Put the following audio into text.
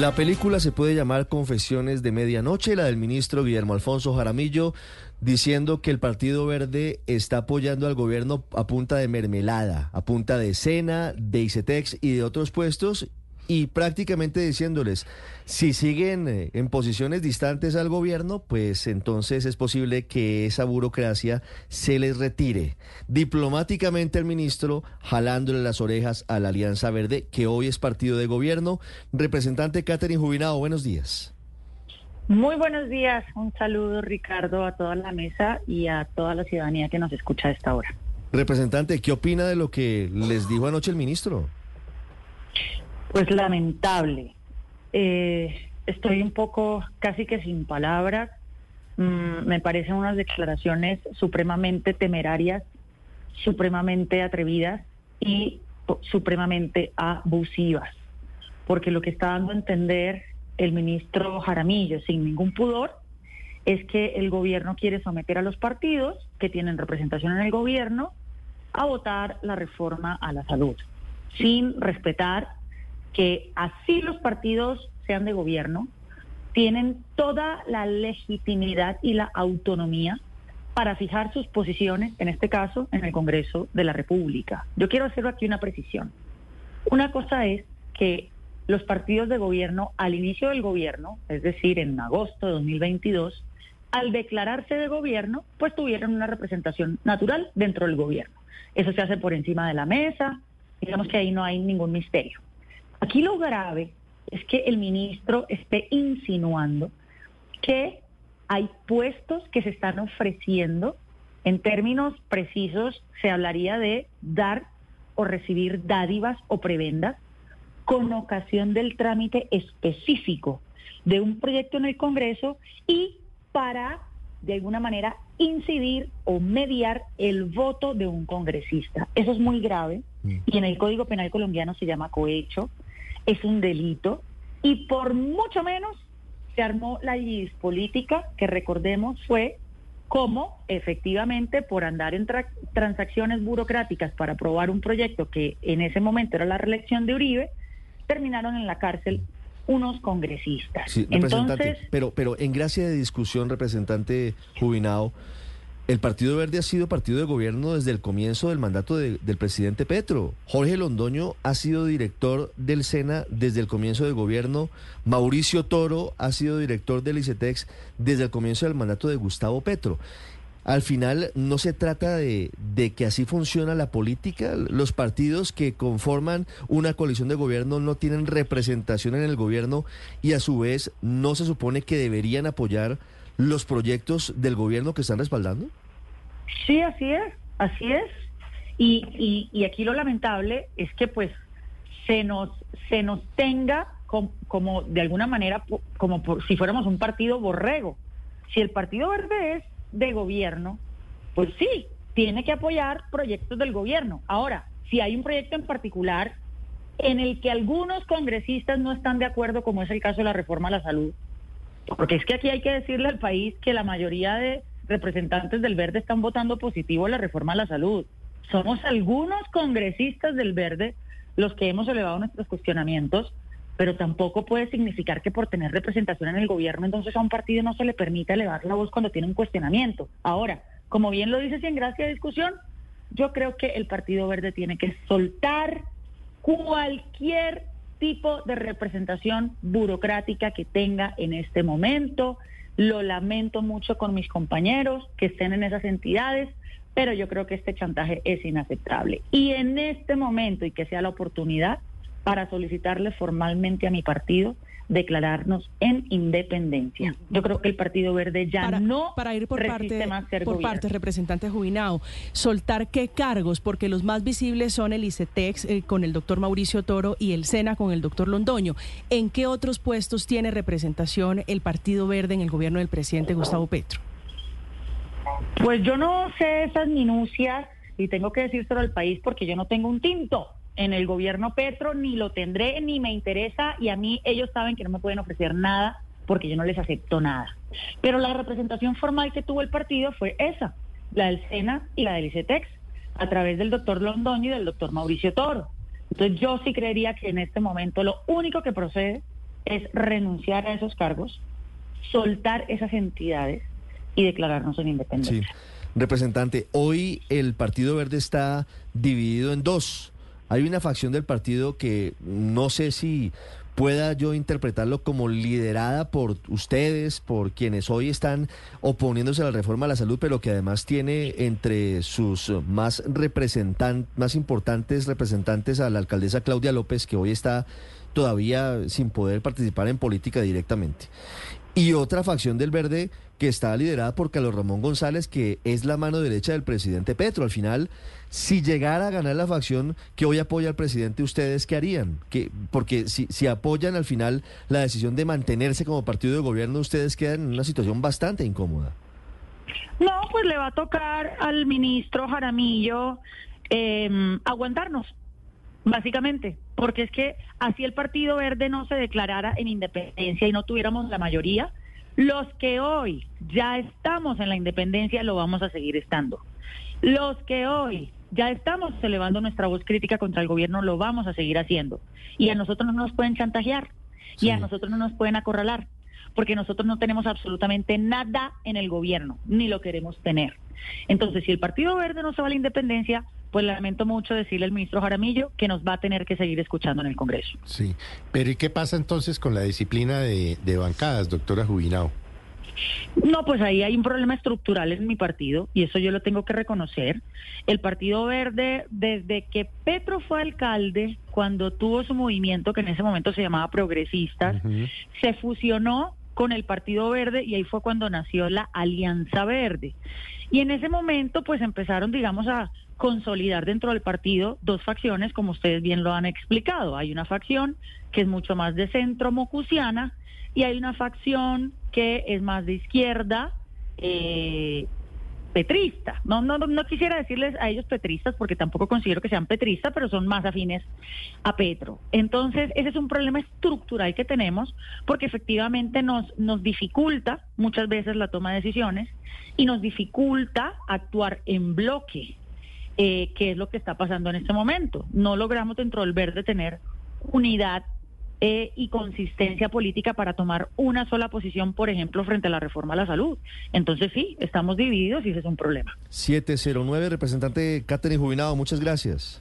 La película se puede llamar Confesiones de Medianoche, la del ministro Guillermo Alfonso Jaramillo, diciendo que el Partido Verde está apoyando al gobierno a punta de mermelada, a punta de cena, de ICETEX y de otros puestos, y prácticamente diciéndoles, si siguen eh, en posiciones distantes al gobierno, pues entonces es posible que esa burocracia se les retire. Diplomáticamente el ministro jalándole las orejas a la Alianza Verde, que hoy es partido de gobierno. Representante Catherine Jubinado, buenos días. Muy buenos días, un saludo Ricardo a toda la mesa y a toda la ciudadanía que nos escucha a esta hora. Representante, ¿qué opina de lo que les dijo anoche el ministro? Pues lamentable. Eh, estoy un poco casi que sin palabras. Mm, me parecen unas declaraciones supremamente temerarias, supremamente atrevidas y supremamente abusivas. Porque lo que está dando a entender el ministro Jaramillo sin ningún pudor es que el gobierno quiere someter a los partidos que tienen representación en el gobierno a votar la reforma a la salud, sin respetar que así los partidos sean de gobierno, tienen toda la legitimidad y la autonomía para fijar sus posiciones, en este caso, en el Congreso de la República. Yo quiero hacer aquí una precisión. Una cosa es que los partidos de gobierno, al inicio del gobierno, es decir, en agosto de 2022, al declararse de gobierno, pues tuvieron una representación natural dentro del gobierno. Eso se hace por encima de la mesa, digamos que ahí no hay ningún misterio. Aquí lo grave es que el ministro esté insinuando que hay puestos que se están ofreciendo. En términos precisos, se hablaría de dar o recibir dádivas o prebendas con ocasión del trámite específico de un proyecto en el Congreso y para, de alguna manera, incidir o mediar el voto de un congresista. Eso es muy grave y en el Código Penal colombiano se llama cohecho es un delito y por mucho menos se armó la política que recordemos fue como efectivamente por andar en transacciones burocráticas para aprobar un proyecto que en ese momento era la reelección de Uribe, terminaron en la cárcel unos congresistas. Entonces, pero, pero en gracia de discusión, representante Jubinado, el Partido Verde ha sido partido de gobierno desde el comienzo del mandato del presidente Petro. Jorge Londoño ha sido director del SENA desde el comienzo del gobierno. Mauricio Toro ha sido director del ICETEX desde el comienzo del mandato de Gustavo Petro. Al final no se trata de, de, que así funciona la política. Los partidos que conforman una coalición de gobierno no tienen representación en el gobierno y a su vez no se supone que deberían apoyar los proyectos del gobierno que están respaldando? Sí, así es, así es. Y, y, aquí lo lamentable es que pues se nos, se nos tenga como, de alguna manera como por, si fuéramos un partido borrego. Si el Partido Verde es de gobierno, pues sí, tiene que apoyar proyectos del gobierno. Ahora, si hay un proyecto en particular en el que algunos congresistas no están de acuerdo, como es el caso de la reforma a la salud, porque es que aquí hay que decirle al país que la mayoría de representantes del Verde están votando positivo a la reforma a la salud. Somos algunos congresistas del Verde los que hemos elevado nuestros cuestionamientos, pero tampoco puede significar que por tener representación en el gobierno entonces a un partido no se le permita elevar la voz cuando tiene un cuestionamiento. Ahora, como bien lo dice sin gracia discusión, yo creo que el Partido Verde tiene que soltar cualquier tipo de representación burocrática que tenga en este momento. Lo lamento mucho con mis compañeros que estén en esas entidades, pero yo creo que este chantaje es inaceptable. Y en este momento, y que sea la oportunidad para solicitarle formalmente a mi partido declararnos en independencia. Yo creo que el Partido Verde ya no para ir por parte más por parte representante Jubinao, soltar qué cargos porque los más visibles son el ICETEX eh, con el doctor Mauricio Toro y el SENA con el doctor Londoño. ¿En qué otros puestos tiene representación el Partido Verde en el gobierno del presidente Gustavo Petro? Pues yo no sé esas minucias y tengo que decírselo al país porque yo no tengo un tinto en el gobierno Petro, ni lo tendré, ni me interesa, y a mí ellos saben que no me pueden ofrecer nada porque yo no les acepto nada. Pero la representación formal que tuvo el partido fue esa, la del SENA y la del ICETEX, a través del doctor Londoño y del doctor Mauricio Toro. Entonces yo sí creería que en este momento lo único que procede es renunciar a esos cargos, soltar esas entidades y declararnos en independencia. Sí. Representante, hoy el Partido Verde está dividido en dos. Hay una facción del partido que no sé si pueda yo interpretarlo como liderada por ustedes, por quienes hoy están oponiéndose a la reforma a la salud, pero que además tiene entre sus más más importantes representantes a la alcaldesa Claudia López, que hoy está todavía sin poder participar en política directamente. Y otra facción del verde que está liderada por Carlos Ramón González, que es la mano derecha del presidente Petro. Al final, si llegara a ganar la facción que hoy apoya al presidente, ¿ustedes qué harían? Que, porque si, si apoyan al final la decisión de mantenerse como partido de gobierno, ustedes quedan en una situación bastante incómoda. No, pues le va a tocar al ministro Jaramillo em, aguantarnos, básicamente, porque es que así el Partido Verde no se declarara en independencia y no tuviéramos la mayoría, los que hoy ya estamos en la independencia lo vamos a seguir estando. Los que hoy ya estamos elevando nuestra voz crítica contra el gobierno lo vamos a seguir haciendo. Y a nosotros no nos pueden chantajear y a nosotros no nos pueden acorralar porque nosotros no tenemos absolutamente nada en el gobierno, ni lo queremos tener. Entonces, si el Partido Verde no se va a la independencia, pues lamento mucho decirle al ministro Jaramillo que nos va a tener que seguir escuchando en el Congreso. Sí, pero ¿y qué pasa entonces con la disciplina de, bancadas, doctora Jubinao? No, pues ahí hay un problema estructural en mi partido y eso yo lo tengo que reconocer. El Partido Verde, desde que Petro fue alcalde, cuando tuvo su movimiento, que en ese momento se llamaba Progresistas, se fusionó con el Partido Verde y ahí fue cuando nació la Alianza Verde. Y en ese momento pues empezaron, digamos, a consolidar dentro del partido dos facciones, como ustedes bien lo han explicado. Hay una facción que es mucho más de centro mocusiana y hay una facción que es más de izquierda, eh, petrista. No, no, no quisiera decirles a ellos petristas porque tampoco considero que sean petristas, pero son más afines a Petro. Entonces, ese es un problema estructural que tenemos porque efectivamente nos, nos dificulta muchas veces la toma de decisiones y nos dificulta actuar en bloque, eh, que es lo que está pasando en este momento. No logramos dentro del verde tener unidad eh, y consistencia política para tomar una sola posición, por ejemplo, frente a la reforma a la salud. Entonces sí, estamos divididos y ese es un problema. 709, representante Catherine Jubinado, muchas gracias.